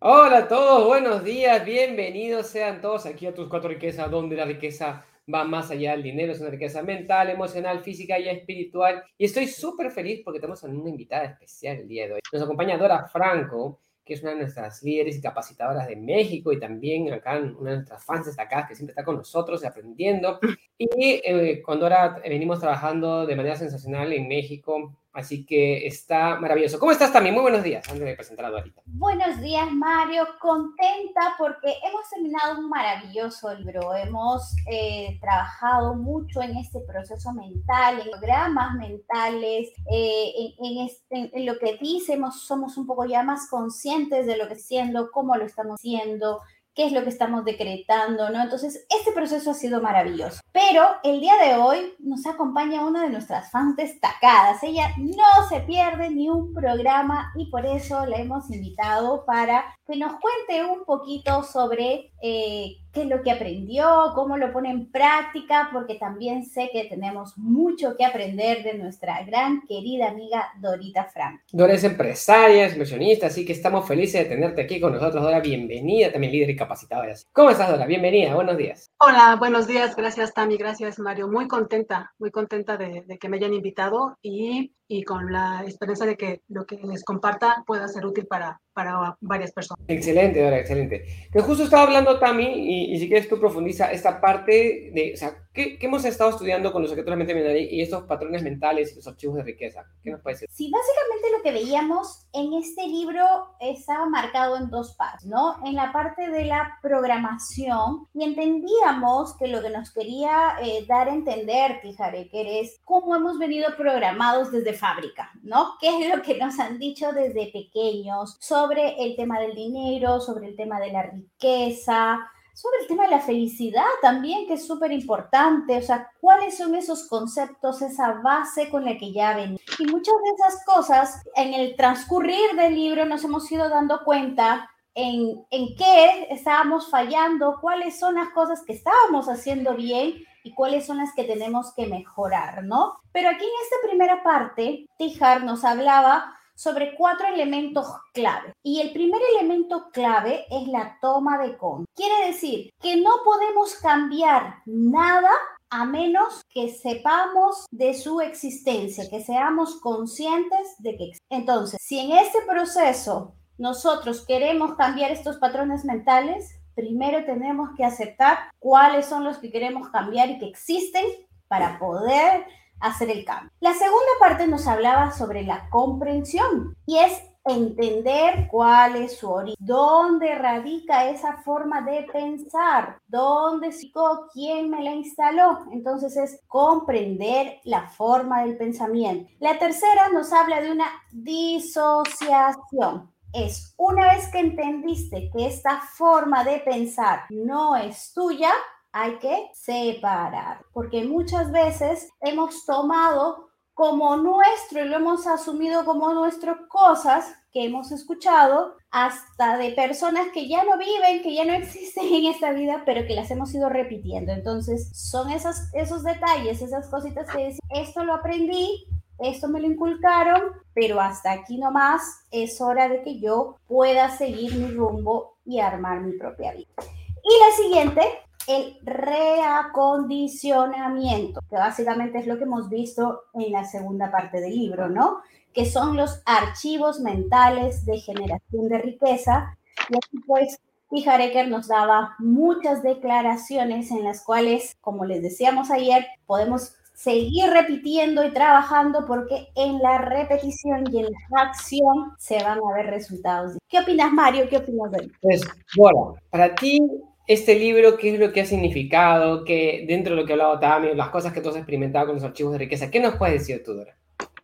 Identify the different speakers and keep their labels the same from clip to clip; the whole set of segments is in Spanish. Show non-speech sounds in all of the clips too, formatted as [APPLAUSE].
Speaker 1: Hola a todos, buenos días, bienvenidos sean todos aquí a tus cuatro riquezas, donde la riqueza va más allá del dinero, es una riqueza mental, emocional, física y espiritual. Y estoy súper feliz porque tenemos a una invitada especial el día de hoy. Nos acompaña Dora Franco, que es una de nuestras líderes y capacitadoras de México y también acá una de nuestras fans destacadas que siempre está con nosotros aprendiendo. Y eh, con Dora venimos trabajando de manera sensacional en México Así que está maravilloso. ¿Cómo estás también? Muy buenos días, antes de presentar a Dorita.
Speaker 2: Buenos días, Mario. Contenta porque hemos terminado un maravilloso libro. Hemos eh, trabajado mucho en este proceso mental, en programas mentales, eh, este, en, lo que dice, somos un poco ya más conscientes de lo que siendo, cómo lo estamos haciendo, qué es lo que estamos decretando, ¿no? Entonces, este proceso ha sido maravilloso. Pero el día de hoy nos acompaña una de nuestras fans destacadas. Ella no se pierde ni un programa y por eso la hemos invitado para que nos cuente un poquito sobre eh, qué es lo que aprendió, cómo lo pone en práctica, porque también sé que tenemos mucho que aprender de nuestra gran querida amiga Dorita Frank.
Speaker 1: Dora es empresaria, es inversionista, así que estamos felices de tenerte aquí con nosotros, Dora. Bienvenida, también líder y capacitada. ¿Cómo estás, Dora? Bienvenida, buenos días.
Speaker 3: Hola, buenos días, gracias Tami, gracias Mario. Muy contenta, muy contenta de, de que me hayan invitado y y con la esperanza de que lo que les comparta pueda ser útil para, para varias personas.
Speaker 1: Excelente, Dora, excelente. Que justo estaba hablando Tami, y, y, si quieres tú profundiza esta parte de, ¿qué, qué hemos estado estudiando con los objetos de la y estos patrones mentales y los archivos de riqueza? ¿Qué nos decir?
Speaker 2: Sí, básicamente lo que veíamos en este libro estaba marcado en dos partes, ¿no? En la parte de la programación, y entendíamos que lo que nos quería eh, dar a entender, que es cómo hemos venido programados desde fábrica, ¿no? ¿Qué es lo que nos han dicho desde pequeños sobre el tema del dinero, sobre el tema de la riqueza, sobre el tema de la felicidad también, que es súper importante, o sea, cuáles son esos conceptos, esa base con la que ya ven. Y muchas de esas cosas, en el transcurrir del libro nos hemos ido dando cuenta en, en qué estábamos fallando, cuáles son las cosas que estábamos haciendo bien y cuáles son las que tenemos que mejorar, ¿no? Pero aquí en esta primera parte, Tijar nos hablaba sobre cuatro elementos clave. Y el primer elemento clave es la toma de con. Quiere decir que no podemos cambiar nada a menos que sepamos de su existencia, que seamos conscientes de que. Entonces, si en este proceso nosotros queremos cambiar estos patrones mentales, primero tenemos que aceptar cuáles son los que queremos cambiar y que existen para poder hacer el cambio. La segunda parte nos hablaba sobre la comprensión y es entender cuál es su origen, dónde radica esa forma de pensar, dónde psicó, quién me la instaló. Entonces es comprender la forma del pensamiento. La tercera nos habla de una disociación es una vez que entendiste que esta forma de pensar no es tuya, hay que separar, porque muchas veces hemos tomado como nuestro y lo hemos asumido como nuestro cosas que hemos escuchado hasta de personas que ya no viven, que ya no existen en esta vida, pero que las hemos ido repitiendo. Entonces, son esos, esos detalles, esas cositas que decís, esto lo aprendí, esto me lo inculcaron, pero hasta aquí nomás es hora de que yo pueda seguir mi rumbo y armar mi propia vida. Y la siguiente, el reacondicionamiento, que básicamente es lo que hemos visto en la segunda parte del libro, ¿no? Que son los archivos mentales de generación de riqueza. Y aquí pues Fijareker nos daba muchas declaraciones en las cuales, como les decíamos ayer, podemos seguir repitiendo y trabajando porque en la repetición y en la acción se van a ver resultados. ¿Qué opinas, Mario? ¿Qué opinas de
Speaker 1: Pues, bueno, para ti, este libro, ¿qué es lo que ha significado? Que dentro de lo que ha hablado también, las cosas que tú has experimentado con los archivos de riqueza, ¿qué nos puedes decir tú, Dora?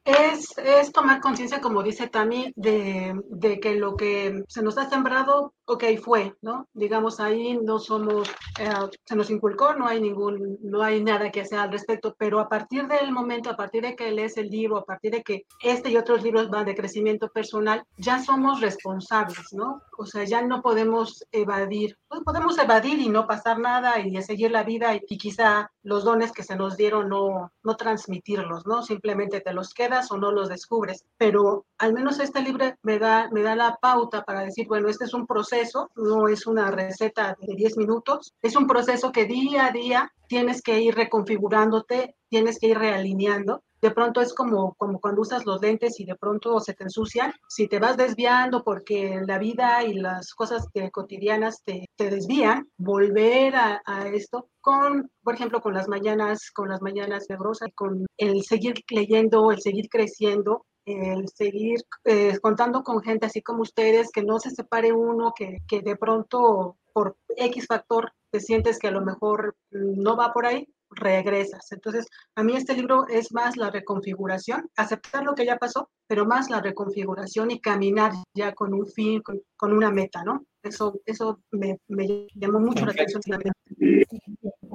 Speaker 3: Es, es tomar conciencia, como dice Tami, de, de, que lo que se nos ha sembrado, ok, fue, ¿no? Digamos, ahí no somos, eh, se nos inculcó, no hay ningún, no hay nada que hacer al respecto, pero a partir del momento, a partir de que lees el libro, a partir de que este y otros libros van de crecimiento personal, ya somos responsables, ¿no? O sea, ya no podemos evadir, pues podemos evadir y no pasar nada y seguir la vida y quizá los dones que se nos dieron no, no transmitirlos, ¿no? Simplemente te los quedas o no los descubres. Pero al menos este libro me da, me da la pauta para decir, bueno, este es un proceso, no es una receta de 10 minutos, es un proceso que día a día tienes que ir reconfigurándote, tienes que ir realineando de pronto es como, como cuando usas los lentes y de pronto se te ensucian. Si te vas desviando porque la vida y las cosas cotidianas te, te, desvían, volver a, a, esto con, por ejemplo, con las mañanas, con las mañanas negrosas, con el seguir leyendo, el seguir creciendo, el seguir eh, contando con gente así como ustedes, que no se separe uno, que, que de pronto por X factor te sientes que a lo mejor no va por ahí, regresas. Entonces, a mí este libro es más la reconfiguración, aceptar lo que ya pasó, pero más la reconfiguración y caminar ya con un fin, con, con una meta, ¿no? Eso, eso me, me llamó mucho la atención.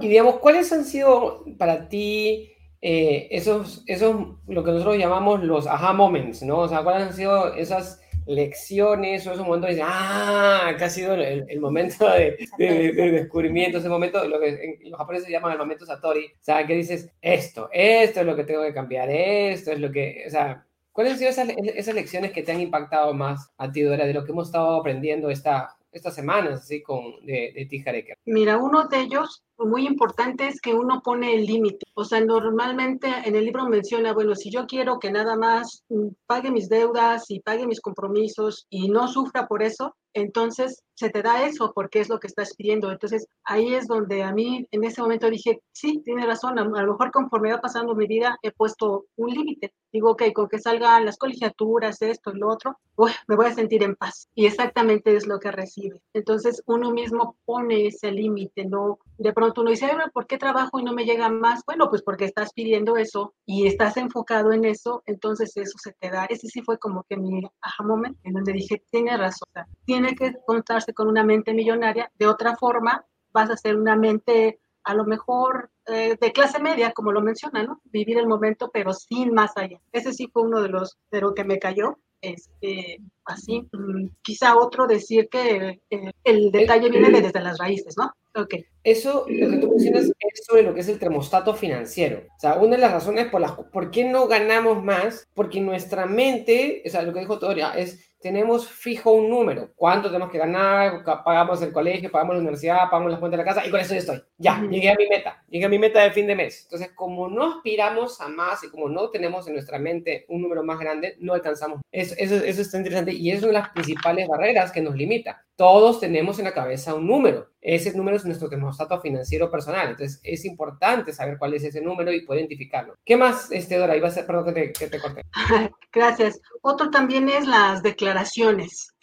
Speaker 1: Y digamos, ¿cuáles han sido para ti eh, esos, esos, lo que nosotros llamamos los aha moments, ¿no? O sea, ¿cuáles han sido esas lecciones o esos momentos de, ah, que ha sido el, el momento de, de, de, descubrimiento, ese momento, lo que en, los japoneses llaman el momento Satori, o sea, que dices, esto, esto es lo que tengo que cambiar, esto es lo que, o sea, ¿cuáles han sido esas, esas lecciones que te han impactado más a ti, Dora, de lo que hemos estado aprendiendo esta, estas semanas, así, con, de, de Tijareker?
Speaker 3: Mira, uno de ellos muy importante es que uno pone el límite. O sea, normalmente en el libro menciona, bueno, si yo quiero que nada más pague mis deudas y pague mis compromisos y no sufra por eso, entonces se te da eso porque es lo que estás pidiendo. Entonces ahí es donde a mí en ese momento dije, sí, tiene razón, a, lo mejor conforme va pasando mi vida he puesto un límite. Digo, ok, con que salgan las colegiaturas, esto y lo otro, me voy a sentir en paz. Y exactamente es lo que recibe. Entonces uno mismo pone ese límite, no de pronto uno dice, ¿por qué trabajo y no me llega más? Bueno, pues porque estás pidiendo eso y estás enfocado en eso, entonces eso se te da. Ese sí fue como que mi aha moment, en donde dije, tiene razón, o sea, tiene que contarse con una mente millonaria, de otra forma vas a ser una mente a lo mejor eh, de clase media, como lo menciona, ¿no? Vivir el momento, pero sin más allá. Ese sí fue uno de los de lo que me cayó. Este, así, mm, quizá otro decir que eh, el detalle viene desde las raíces, ¿no? Okay.
Speaker 1: Eso, lo que tú mencionas es sobre lo que es el termostato financiero. O sea, una de las razones por las por qué no ganamos más, porque nuestra mente, o sea, lo que dijo Toria, es tenemos fijo un número. ¿Cuánto tenemos que ganar? Pagamos el colegio, pagamos la universidad, pagamos las cuentas de la casa y con eso ya estoy. Ya, llegué a mi meta. Llegué a mi meta de fin de mes. Entonces, como no aspiramos a más y como no tenemos en nuestra mente un número más grande, no alcanzamos. Eso, eso, eso está interesante y es una de las principales barreras que nos limita. Todos tenemos en la cabeza un número. Ese número es nuestro termostato financiero personal. Entonces, es importante saber cuál es ese número y poder identificarlo. ¿Qué más, este, Dora? Iba a ser, perdón que te, corté.
Speaker 3: Gracias. Otro también es las declaraciones.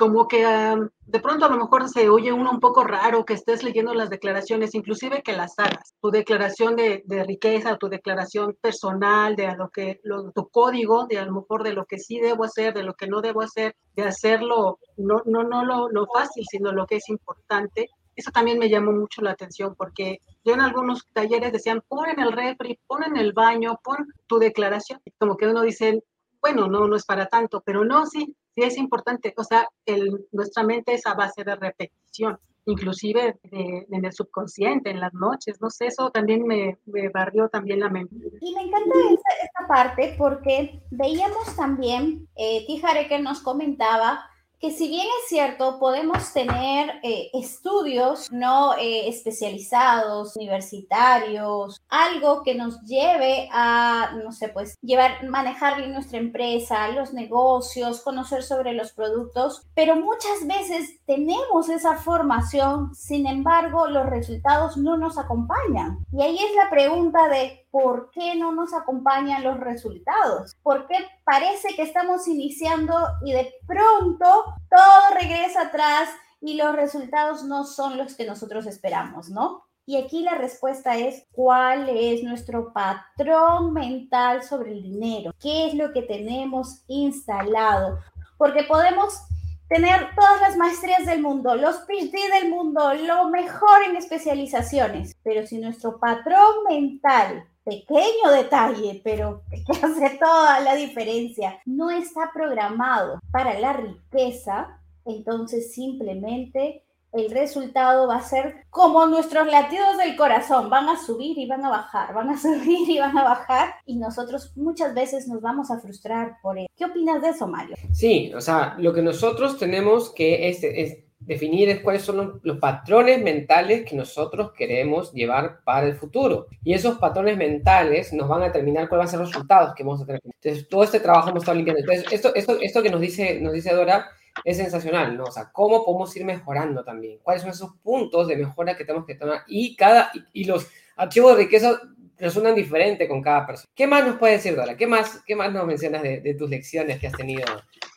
Speaker 3: Como que um, de pronto a lo mejor se oye uno un poco raro que estés leyendo las declaraciones, inclusive que las hagas. Tu declaración de, de riqueza, tu declaración personal, de a lo que, lo, tu código, de a lo mejor de lo que sí debo hacer, de lo que no debo hacer, de hacerlo, no, no, no lo, lo fácil, sino lo que es importante. Eso también me llamó mucho la atención porque yo en algunos talleres decían, pon en el refri, pon en el baño, pon tu declaración. Como que uno dice, bueno, no, no es para tanto, pero no, sí, es importante. O sea, el, nuestra mente es a base de repetición, inclusive de, en el subconsciente, en las noches, no sé, eso también me, me barrió también la mente.
Speaker 2: Y me encanta esta, esta parte porque veíamos también, eh, Tijare que nos comentaba, que si bien es cierto, podemos tener eh, estudios no eh, especializados, universitarios, algo que nos lleve a, no sé, pues llevar, manejar nuestra empresa, los negocios, conocer sobre los productos, pero muchas veces tenemos esa formación, sin embargo, los resultados no nos acompañan. Y ahí es la pregunta de por qué no nos acompañan los resultados, por qué parece que estamos iniciando y de pronto todo regresa atrás y los resultados no son los que nosotros esperamos, ¿no? Y aquí la respuesta es cuál es nuestro patrón mental sobre el dinero, qué es lo que tenemos instalado, porque podemos tener todas las maestrías del mundo, los PhD del mundo, lo mejor en especializaciones, pero si nuestro patrón mental pequeño detalle, pero [LAUGHS] que hace toda la diferencia, no está programado para la riqueza, entonces simplemente el resultado va a ser como nuestros latidos del corazón, van a subir y van a bajar, van a [LAUGHS] subir y van a bajar, y nosotros muchas veces nos vamos a frustrar por ello. ¿Qué opinas de eso, Mario?
Speaker 1: Sí, o sea, lo que nosotros tenemos que es, es definir es cuáles son los, los, patrones mentales que nosotros queremos llevar para el futuro. Y esos patrones mentales nos van a determinar cuáles van a ser los resultados que vamos a tener. Entonces, todo este trabajo hemos estado limpiando. Entonces, esto, esto, esto que nos dice, nos dice Dora es sensacional, ¿no? O sea, cómo podemos ir mejorando también, cuáles son esos puntos de mejora que tenemos que tomar y cada, y, y los archivos de riqueza resuenan diferente con cada persona. ¿Qué más nos puede decir, Dora? ¿Qué más, qué más nos mencionas de, de tus lecciones que has tenido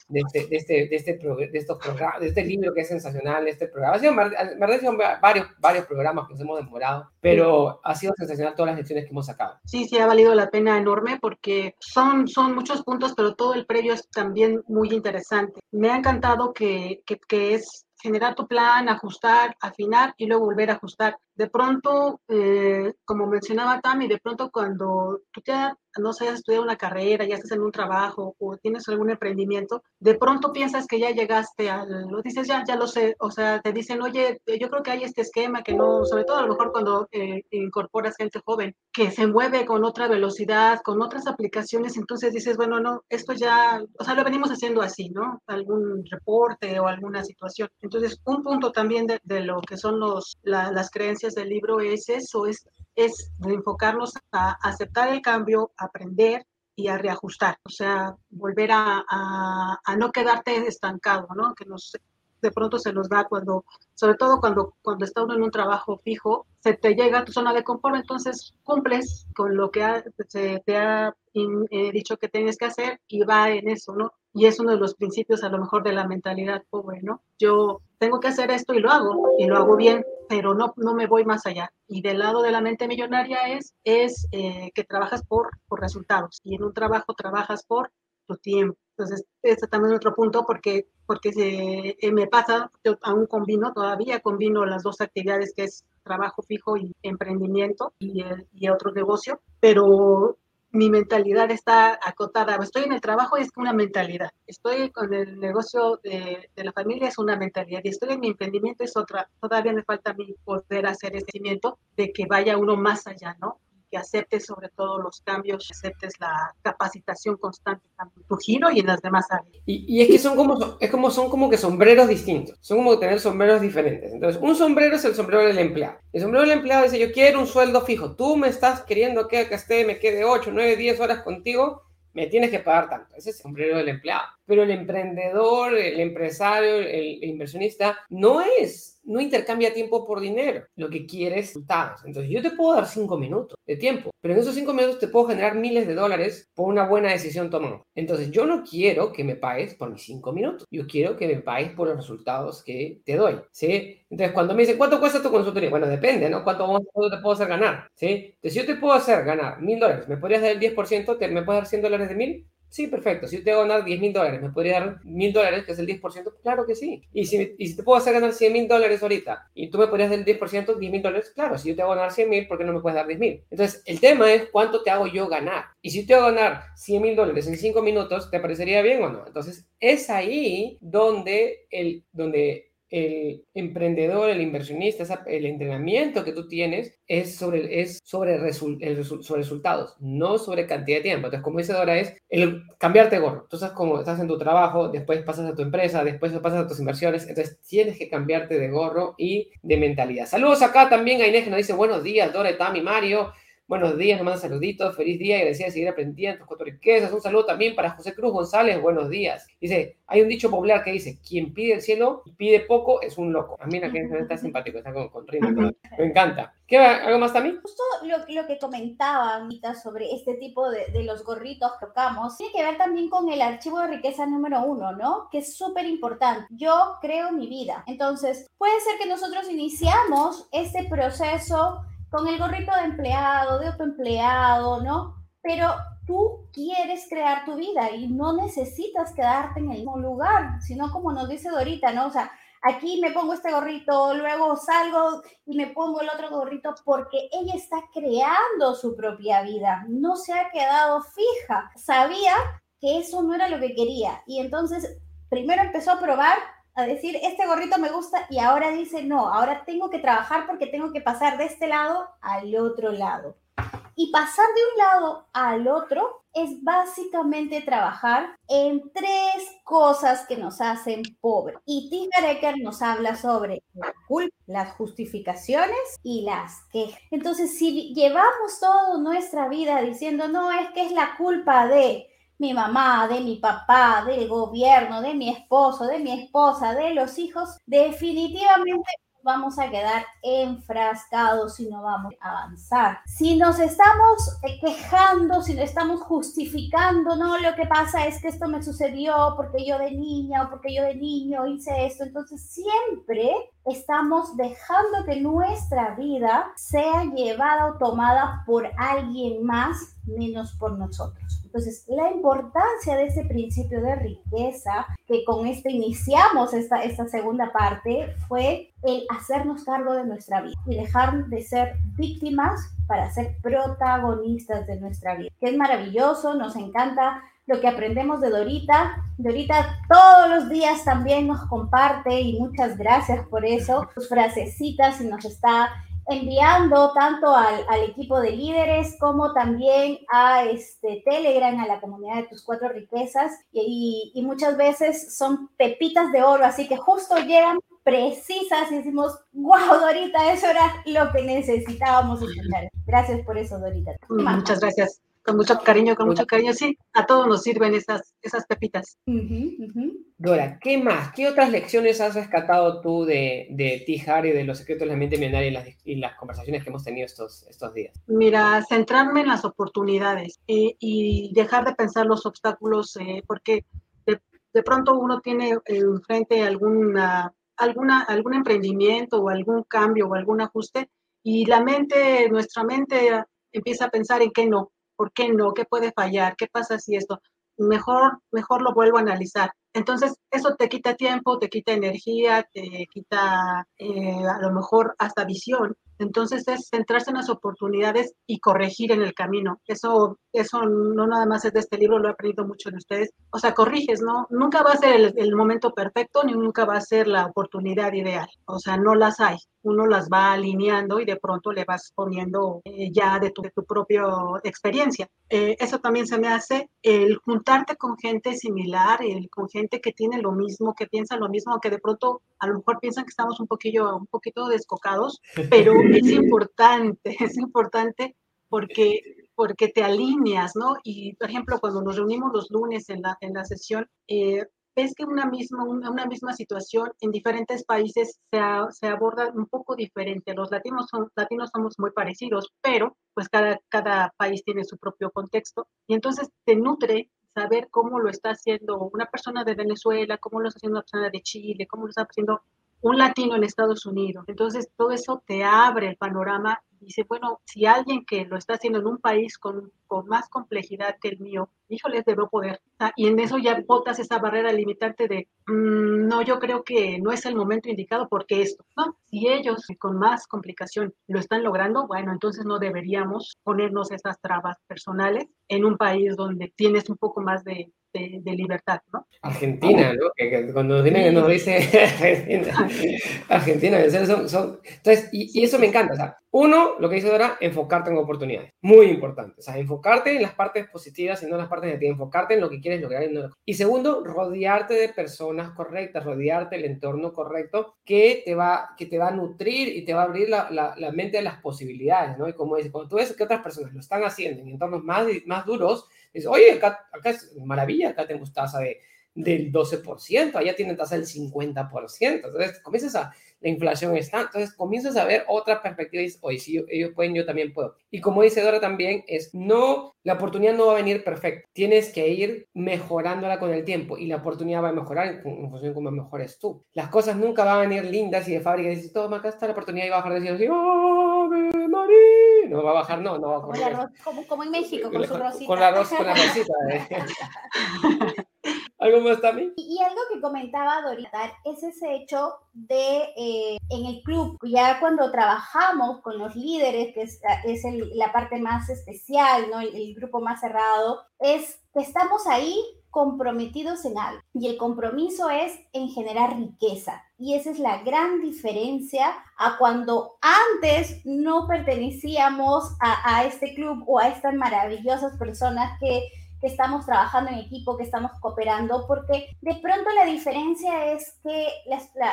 Speaker 1: de este, de este, de este, de estos programas, de este libro que es sensacional, de este programa. Ha sido, parece son varios, varios programas que nos hemos demorado, pero ha sido sensacional todas las lecciones que hemos sacado.
Speaker 3: Sí, sí, ha valido la pena enorme porque son, son muchos puntos, pero todo el previo es también muy interesante. Me ha encantado que, que, que es generar tu plan, ajustar, afinar y luego volver a ajustar. De pronto, eh, como mencionaba Tami, de pronto cuando tú ya no sé, has estudiado una carrera, ya estás en un trabajo o tienes algún emprendimiento, de pronto piensas que ya llegaste al, lo dices, ya, ya lo sé, o sea, te dicen, oye, yo creo que hay este esquema que no, sobre todo a lo mejor cuando eh, incorporas gente joven, que se mueve con otra velocidad, con otras aplicaciones, entonces dices, bueno, no, esto ya, o sea, lo venimos haciendo así, ¿no? Algún reporte o alguna situación. Entonces, un punto también de, de lo que son los, la, las creencias del libro es eso, es es enfocarnos a aceptar el cambio, aprender y a reajustar, o sea, volver a, a, a no quedarte estancado, ¿no? Que nos, de pronto se nos da cuando, sobre todo cuando, cuando está uno en un trabajo fijo, se te llega a tu zona de confort, entonces cumples con lo que ha, se te ha eh, dicho que tienes que hacer y va en eso, ¿no? Y es uno de los principios a lo mejor de la mentalidad pobre, ¿no? Yo tengo que hacer esto y lo hago, y lo hago bien, pero no, no me voy más allá. Y del lado de la mente millonaria es, es eh, que trabajas por, por resultados, y en un trabajo trabajas por tu tiempo. Entonces, este también es otro punto porque, porque se, eh, me pasa, yo aún combino, todavía combino las dos actividades que es trabajo fijo y emprendimiento y, y otro negocio, pero mi mentalidad está acotada. Estoy en el trabajo y es una mentalidad. Estoy con el negocio de, de, la familia es una mentalidad. Y estoy en mi emprendimiento es otra. Todavía me falta a mí poder hacer ese cimiento de que vaya uno más allá, ¿no? Que aceptes sobre todo los cambios, aceptes la capacitación constante en tu giro y en las demás áreas.
Speaker 1: Y, y, es que son como, es como, son como que sombreros distintos, son como tener sombreros diferentes. Entonces, un sombrero es el sombrero del empleado. El sombrero del empleado dice, yo quiero un sueldo fijo, tú me estás queriendo que esté, me quede 8, 9, 10 horas contigo, me tienes que pagar tanto. Ese es el sombrero del empleado. Pero el emprendedor, el empresario, el inversionista, no es no intercambia tiempo por dinero, lo que quiere es resultados. Entonces yo te puedo dar cinco minutos de tiempo, pero en esos cinco minutos te puedo generar miles de dólares por una buena decisión tomada. Entonces yo no quiero que me pagues por mis cinco minutos, yo quiero que me pagues por los resultados que te doy, ¿sí? Entonces cuando me dicen, ¿cuánto cuesta tu consultoría? Bueno, depende, ¿no? ¿Cuánto, te puedo hacer ganar? ¿Sí? Entonces yo te puedo hacer ganar mil dólares, ¿me podrías dar el 10%? ¿Te, ¿Me puedes dar 100 dólares de mil? Sí, perfecto. Si yo te hago ganar 10 mil dólares, ¿me podría dar mil dólares, que es el 10%? Claro que sí. Y si, y si te puedo hacer ganar 100 mil dólares ahorita y tú me podrías dar el 10%, 10 mil dólares, claro, si yo te hago ganar 100 mil, ¿por qué no me puedes dar 10 mil? Entonces, el tema es cuánto te hago yo ganar. Y si te hago ganar 100 mil dólares en 5 minutos, ¿te parecería bien o no? Entonces, es ahí donde, el, donde el emprendedor, el inversionista, el entrenamiento que tú tienes es sobre, es sobre, resul, el, sobre resultados, no sobre cantidad de tiempo. Entonces, como dice Dora, es el cambiarte de gorro. Sabes cómo estás en tu trabajo, después pasas a tu empresa, después pasas a tus inversiones. Entonces, tienes que cambiarte de gorro y de mentalidad. Saludos acá también a Inés que nos dice buenos días, Dora, Tami, Mario. Buenos días, nos mandan saluditos, feliz día y decía seguir aprendiendo tus cuatro riquezas. Un saludo también para José Cruz González, buenos días. Dice, hay un dicho popular que dice, quien pide el cielo y pide poco es un loco. A mí la gente está simpático, está con, con rima. Me encanta. ¿Qué algo más también?
Speaker 2: Justo lo, lo que comentaba Anita sobre este tipo de, de, los gorritos que tocamos, tiene que ver también con el archivo de riqueza número uno, ¿no? Que es súper importante. Yo creo mi vida. Entonces, puede ser que nosotros iniciamos este proceso con el gorrito de empleado, de autoempleado, ¿no? Pero tú quieres crear tu vida y no necesitas quedarte en el mismo lugar, sino como nos dice Dorita, ¿no? O sea, aquí me pongo este gorrito, luego salgo y me pongo el otro gorrito porque ella está creando su propia vida, no se ha quedado fija, sabía que eso no era lo que quería y entonces primero empezó a probar a decir, este gorrito me gusta y ahora dice, no, ahora tengo que trabajar porque tengo que pasar de este lado al otro lado. Y pasar de un lado al otro es básicamente trabajar en tres cosas que nos hacen pobres. Y Tiger nos habla sobre la culpa, las justificaciones y las quejas. Entonces, si llevamos toda nuestra vida diciendo, no, es que es la culpa de mi mamá, de mi papá, del gobierno, de mi esposo, de mi esposa, de los hijos, definitivamente vamos a quedar enfrascados y no vamos a avanzar. Si nos estamos quejando, si nos estamos justificando, no, lo que pasa es que esto me sucedió porque yo de niña o porque yo de niño hice esto, entonces siempre estamos dejando que nuestra vida sea llevada o tomada por alguien más menos por nosotros. Entonces, la importancia de ese principio de riqueza, que con esto iniciamos esta, esta segunda parte, fue el hacernos cargo de nuestra vida y dejar de ser víctimas para ser protagonistas de nuestra vida. Que es maravilloso, nos encanta lo que aprendemos de Dorita. Dorita todos los días también nos comparte y muchas gracias por eso, sus frasecitas y nos está enviando tanto al, al, equipo de líderes como también a este Telegram, a la comunidad de tus cuatro riquezas y, y, muchas veces son pepitas de oro, así que justo llegan precisas y decimos, wow, Dorita, eso era lo que necesitábamos escuchar. Gracias por eso, Dorita.
Speaker 3: Muchas gracias con mucho cariño, con mucho cariño, sí, a todos nos sirven esas, esas pepitas.
Speaker 1: Dora, ¿qué más? ¿Qué otras lecciones has rescatado tú de, de ti, Harry, de los secretos de la mente millonaria y las, y las conversaciones que hemos tenido estos, estos días?
Speaker 3: Mira, centrarme en las oportunidades eh, y dejar de pensar los obstáculos, eh, porque de, de, pronto uno tiene enfrente alguna, alguna, algún emprendimiento o algún cambio o algún ajuste y la mente, nuestra mente empieza a pensar en qué no, ¿Por qué no? ¿Qué puede fallar? ¿Qué pasa si esto? Mejor, mejor lo vuelvo a analizar. Entonces, eso te quita tiempo, te quita energía, te quita eh, a lo mejor hasta visión. Entonces es centrarse en las oportunidades y corregir en el camino. Eso, eso no nada más es de este libro, lo he aprendido mucho de ustedes. O sea, corriges, ¿no? Nunca va a ser el, el momento perfecto ni nunca va a ser la oportunidad ideal. O sea, no las hay. Uno las va alineando y de pronto le vas poniendo eh, ya de tu, de tu propia experiencia. Eh, eso también se me hace el juntarte con gente similar, el, con gente que tiene lo mismo, que piensa lo mismo, que de pronto a lo mejor piensan que estamos un poquillo, un poquito descocados, pero [LAUGHS] es importante, [LAUGHS] es importante porque, porque te alineas, ¿no? Y, por ejemplo, cuando nos reunimos los lunes en la, en la sesión, eh, ves que una misma, una, una, misma situación en diferentes países se, a, se, aborda un poco diferente. Los latinos, son, latinos somos muy parecidos, pero pues cada, cada país tiene su propio contexto y entonces te nutre saber cómo lo está haciendo una persona de Venezuela, cómo lo está haciendo una persona de Chile, cómo lo está haciendo un latino en Estados Unidos. Entonces, todo eso te abre el panorama dice, bueno, si alguien que lo está haciendo en un país con, con más complejidad que el mío, híjoles, debo poder. Y en eso ya botas esa barrera limitante de, mmm, no, yo creo que no es el momento indicado porque esto, ¿no? Si ellos con más complicación lo están logrando, bueno, entonces no deberíamos ponernos esas trabas personales en un país donde tienes un poco más de, de, de, libertad, ¿no?
Speaker 1: Argentina, ¿no? Que, que cuando nos, viene, nos dice [LAUGHS] Argentina, [LAUGHS] Argentina, son, son, entonces, y, y, eso me encanta, o sea, uno, lo que dice Dora, enfocarte en oportunidades, muy importante, o sea, enfocarte en las partes positivas y no en las partes negativas, enfocarte en lo que quieres lograr. Y, segundo, rodearte de personas correctas, rodearte del entorno correcto que te va, que te va a nutrir y te va a abrir la, la, mente de las posibilidades, ¿no? Y como dice, cuando tú ves que otras personas lo están haciendo en entornos más, más duros, dices, oye, acá, acá es maravilla, acá tenemos tasa de, del 12%, allá tienen tasa del 50%. Entonces, comienzas a, la inflación está, entonces comienzas a ver otra perspectiva y dices, oye, si ellos pueden, yo también puedo. Y como dice Dora también, es no, la oportunidad no va a venir perfecta, tienes que ir mejorándola con el tiempo y la oportunidad va a mejorar en, función de cómo mejores tú. Las cosas nunca van a venir lindas y de fábrica dices, toma, acá está la oportunidad y va a bajar de cielo, ¡Oh, María! No va a bajar, no, no va a
Speaker 2: bajar. Como, como, en México, con, con su rosita.
Speaker 1: Con la, rosita, con la rosita. ¿eh? [LAUGHS] ¿Algo más también?
Speaker 2: Y, y, algo que comentaba Dorita es ese hecho de eh, en el club, ya cuando trabajamos con los líderes, que es, es el, la parte más especial, ¿no? El, el, grupo más cerrado, es que estamos ahí comprometidos en algo. Y el compromiso es en generar riqueza. Y esa es la gran diferencia a cuando antes no pertenecíamos a, a este club o a estas maravillosas personas que que estamos trabajando en equipo, que estamos cooperando, porque de pronto la diferencia es que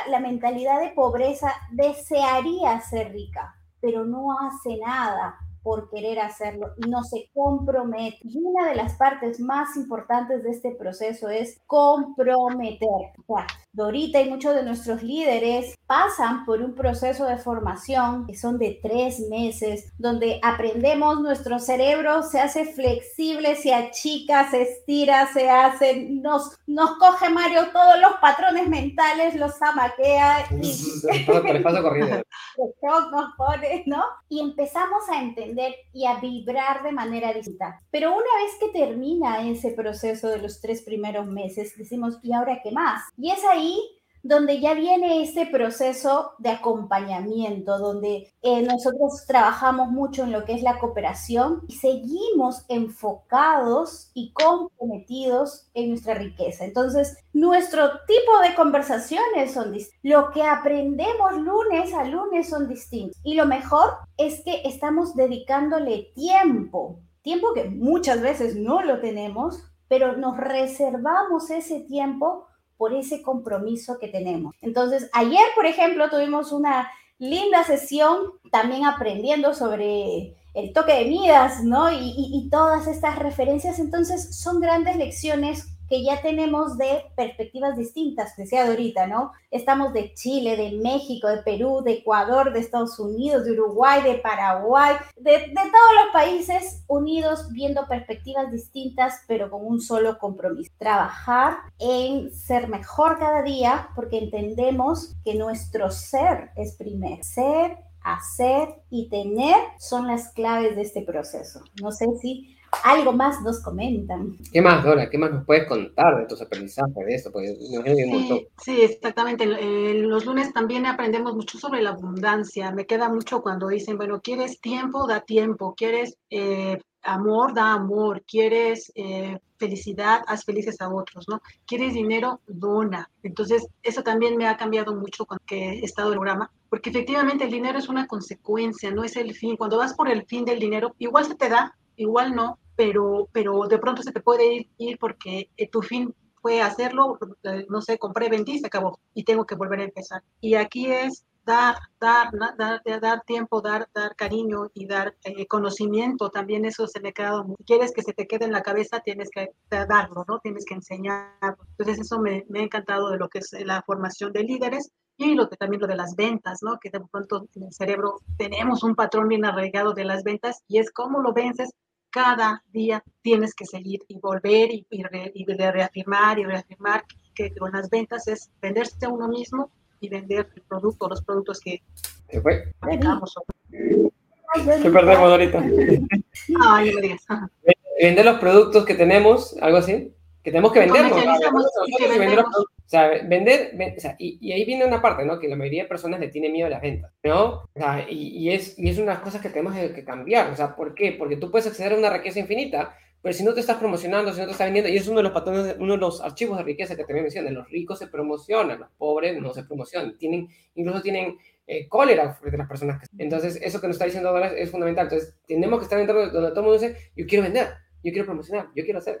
Speaker 2: la, mentalidad de pobreza desearía ser rica, pero no hace nada por querer hacerlo y no se compromete. Y una de las partes más importantes de este proceso es comprometer. Dorita y muchos de nuestros líderes pasan por un proceso de formación que son de tres meses, donde aprendemos, nuestro cerebro se hace flexible, se achica, se estira, se hace, nos, nos coge Mario todos los patrones mentales, los zamaquea y [LAUGHS] nos pone, ¿no? Y empezamos a entender y a vibrar de manera distinta. Pero una vez que termina ese proceso de los tres primeros meses, decimos, ¿y ahora qué más? Y es ahí donde ya viene este proceso de acompañamiento, donde eh, nosotros trabajamos mucho en lo que es la cooperación y seguimos enfocados y comprometidos en nuestra riqueza. Entonces, nuestro tipo de conversaciones son distintos. Lo que aprendemos lunes a lunes son distintos. Y lo mejor es que estamos dedicándole tiempo, tiempo que muchas veces no lo tenemos, pero nos reservamos ese tiempo por ese compromiso que tenemos. Entonces, ayer, por ejemplo, tuvimos una linda sesión también aprendiendo sobre el toque de Midas, ¿no? Y, y, todas estas referencias, entonces son grandes lecciones que ya tenemos de perspectivas distintas, decía ahorita, ¿no? Estamos de Chile, de México, de Perú, de Ecuador, de Estados Unidos, de Uruguay, de Paraguay, de, de todos los países unidos viendo perspectivas distintas, pero con un solo compromiso. Trabajar en ser mejor cada día porque entendemos que nuestro ser es primero. Ser, hacer y tener son las claves de este proceso. No sé si algo más nos comentan.
Speaker 1: ¿Qué más, Dora? ¿Qué más nos puedes contar de tus aprendizajes de esto?
Speaker 3: sí, sí, exactamente. los lunes también aprendemos mucho sobre la abundancia. Me queda mucho cuando dicen, bueno, ¿quieres tiempo? Da tiempo. ¿Quieres eh, amor? Da amor. ¿Quieres eh, felicidad? Haz felices a otros, ¿no? ¿Quieres dinero? Dona. Entonces, eso también me ha cambiado mucho cuando he estado en el programa porque efectivamente el dinero es una consecuencia, no es el fin. Cuando vas por el fin del dinero, igual se te da, igual no, pero, pero de pronto se te puede ir, porque eh, tu fin fue hacerlo, eh, no sé, compré, vendí, se acabó y tengo que volver a empezar. Y aquí es dar, dar, dar, dar tiempo, dar, dar cariño y dar eh, conocimiento. También eso se me ha quedado. Si quieres que se te quede en la cabeza, tienes que darlo, ¿no? Tienes que enseñarlo. Entonces eso me, me ha encantado de lo que es la formación de líderes y lo que también lo de las ventas, ¿no? Que de pronto en el cerebro tenemos un patrón bien arraigado de las ventas y es cómo lo vences cada día tienes que seguir y volver y, reafirmar y reafirmar que con las ventas es venderse a uno mismo y vender el producto, los productos que
Speaker 1: vendamos. ¿Qué perdemos ahorita? Ay. Vender los productos que tenemos, algo así, que tenemos que vender. O sea, vender, o sea, y, ahí viene una parte, ¿no? Que la mayoría de personas le tiene miedo a las ventas, ¿no? O sea, y, y, es, y es unas cosas que tenemos que cambiar, o sea, ¿por qué? Porque tú puedes acceder a una riqueza infinita, pero si no te estás promocionando, si no te estás vendiendo, y es uno de los patrones, uno de los archivos de riqueza que también mencioné, los ricos se promocionan, los pobres no se promocionan, tienen, incluso tienen eh, cólera frente a las personas. Que... Entonces, eso que nos está diciendo ahora es fundamental. Entonces, tenemos que estar dentro donde todo el mundo dice, yo quiero vender yo quiero promocionar, yo quiero hacer.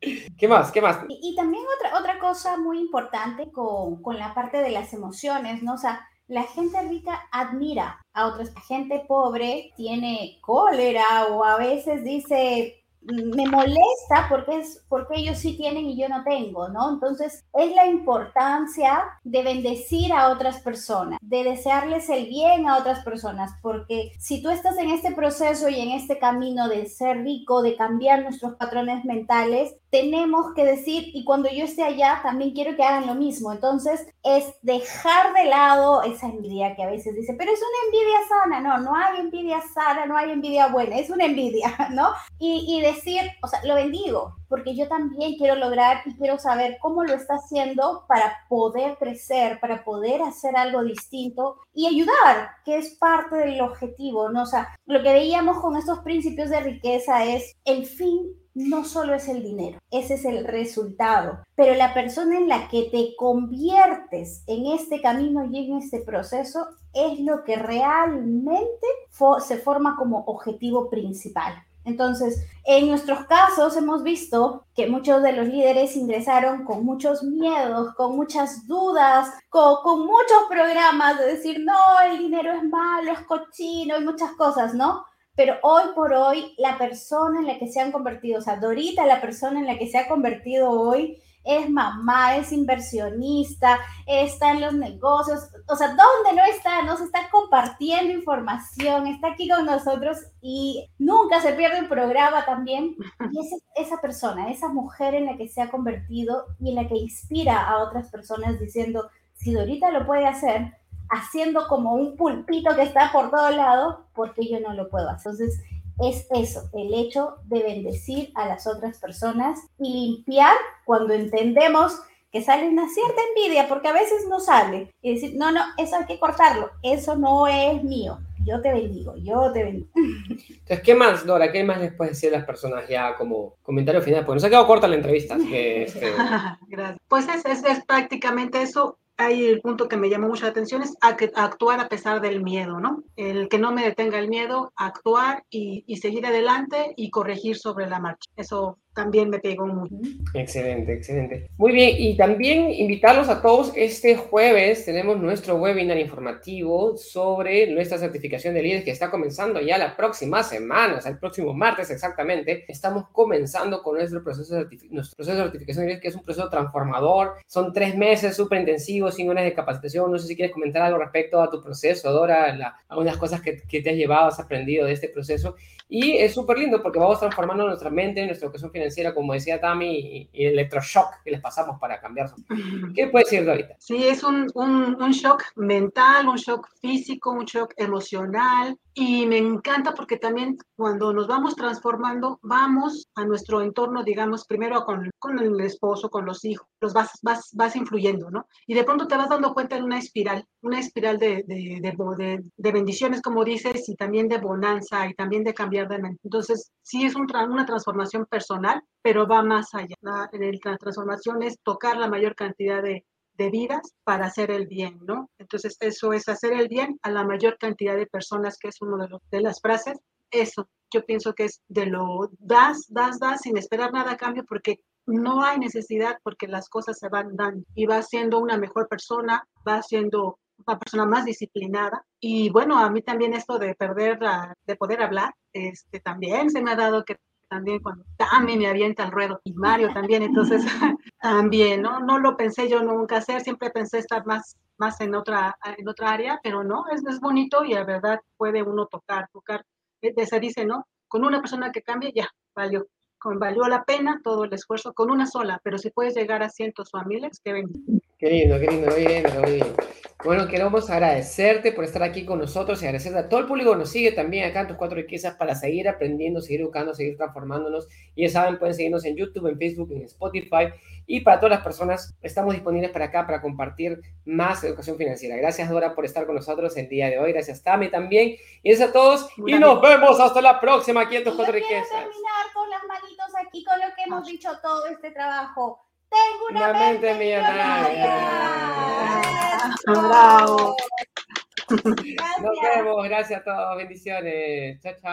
Speaker 1: [LAUGHS] ¿Qué más? ¿Qué más?
Speaker 2: Y, también otra, otra cosa muy importante con, con, la parte de las emociones, ¿no? O sea, la gente rica admira a otros. La gente pobre tiene cólera o a veces dice, me molesta porque es porque ellos sí tienen y yo no tengo, ¿no? Entonces, es la importancia de bendecir a otras personas, de desearles el bien a otras personas, porque si tú estás en este proceso y en este camino de ser rico, de cambiar nuestros patrones mentales, tenemos que decir, y cuando yo esté allá, también quiero que hagan lo mismo. Entonces, es dejar de lado esa envidia que a veces dice, pero es una envidia sana. No, no hay envidia sana, no hay envidia buena, es una envidia, [LAUGHS] ¿no? Y, y decir, o sea, lo bendigo, porque yo también quiero lograr y quiero saber cómo lo está haciendo para poder crecer, para poder hacer algo distinto y ayudar, que es parte del objetivo, ¿no? O sea, lo que veíamos con estos principios de riqueza es el fin no solo es el dinero, ese es el resultado, pero la persona en la que te conviertes en este camino y en este proceso es lo que realmente se forma como objetivo principal. Entonces, en nuestros casos hemos visto que muchos de los líderes ingresaron con muchos miedos, con muchas dudas, con, muchos programas de decir, no, el dinero es malo, es cochino y muchas cosas, ¿no? Pero hoy por hoy, la persona en la que se han convertido, o sea, Dorita, la persona en la que se ha convertido hoy, es mamá, es inversionista, está en los negocios, o sea, ¿dónde no está? Nos está compartiendo información, está aquí con nosotros y nunca se pierde un programa también. Y es esa persona, esa mujer en la que se ha convertido y en la que inspira a otras personas diciendo, si Dorita lo puede hacer, haciendo como un pulpito que está por todo lado, porque yo no lo puedo hacer. Entonces, es eso, el hecho de bendecir a las otras personas y limpiar cuando entendemos que sale una cierta envidia, porque a veces no sale, y decir, no, no, eso hay que cortarlo, eso no es mío, yo te bendigo, yo te bendigo. [LAUGHS]
Speaker 1: Entonces, ¿qué más, Dora? ¿Qué más les puedes decir a las personas ya como comentario final? Porque nos ha quedado corta la entrevista. Este, [LAUGHS]
Speaker 3: Gracias. Pues es, es, es prácticamente eso ahí el punto que me llamó mucho la atención es actuar a pesar del miedo, ¿no? El que no me detenga el miedo, actuar y, y seguir adelante y corregir sobre la marcha. Eso también me pegó mucho.
Speaker 1: Excelente, excelente. Muy bien, y también invitarlos a todos, este jueves tenemos nuestro webinar informativo sobre nuestra certificación de líderes que está comenzando ya la próxima semana, o sea, el próximo martes exactamente, estamos comenzando con nuestro proceso de, nuestro proceso de certificación de líderes, que es un proceso transformador, son tres meses súper intensivos, sin horas de capacitación, no sé si quieres comentar algo respecto a tu proceso, Dora, la, algunas cosas que, que te has llevado, has aprendido de este proceso, y es súper lindo porque vamos transformando nuestra mente, nuestra educación financiera, como decía Tami, y, el electroshock que les pasamos para cambiar. ¿Qué puedes decir ahorita?
Speaker 3: Sí, es un, un, un shock mental, un shock físico, un shock emocional, y me encanta porque también cuando nos vamos transformando, vamos a nuestro entorno, digamos, primero con, con el esposo, con los hijos, los vas, vas, vas influyendo, ¿no? Y de pronto te vas dando cuenta en una espiral, una espiral de, de, de, de bendiciones, como dices, y también de bonanza y también de cambiar de mente. Entonces, sí es un una transformación personal, pero va más allá. La, la transformación es tocar la mayor cantidad de, de vidas para hacer el bien, ¿no? Entonces, eso es hacer el bien a la mayor cantidad de personas, que es una de, de las frases. Eso, yo pienso que es de lo das, das, das, sin esperar nada a cambio, porque no hay necesidad, porque las cosas se van dando y va siendo una mejor persona, va siendo una persona más disciplinada. Y bueno, a mí también esto de perder, de poder hablar, este, también se me ha dado que también cuando Tami me avienta al ruedo y Mario también, entonces [LAUGHS] también, ¿no? No lo pensé yo nunca hacer, siempre pensé estar más, más en, otra, en otra área, pero no, es, es bonito y la verdad puede uno tocar, tocar, eh, se dice, ¿no? Con una persona que cambie, ya, valió, con, valió la pena todo el esfuerzo con una sola, pero si puedes llegar a cientos o a miles, qué bien.
Speaker 1: Qué lindo, qué lindo, muy bien, muy bien. Bueno, queremos agradecerte por estar aquí con nosotros y agradecer a todo el público que nos sigue también acá en tus cuatro riquezas para seguir aprendiendo, seguir educando, seguir transformándonos. Y ya saben, pueden seguirnos en YouTube, en Facebook, en Spotify. Y para todas las personas, estamos disponibles para acá para compartir más educación financiera. Gracias, Dora, por estar con nosotros el día de hoy. Gracias, Tami, también. Y gracias a todos. y nos vemos hasta la próxima aquí en tus cuatro riquezas.
Speaker 2: terminar con las manitos aquí con lo que hemos dicho todo este trabajo. Tengo una, mente, millonaria.
Speaker 1: Bravo. Nos vemos. Gracias a todos. Bendiciones. Chao, chao.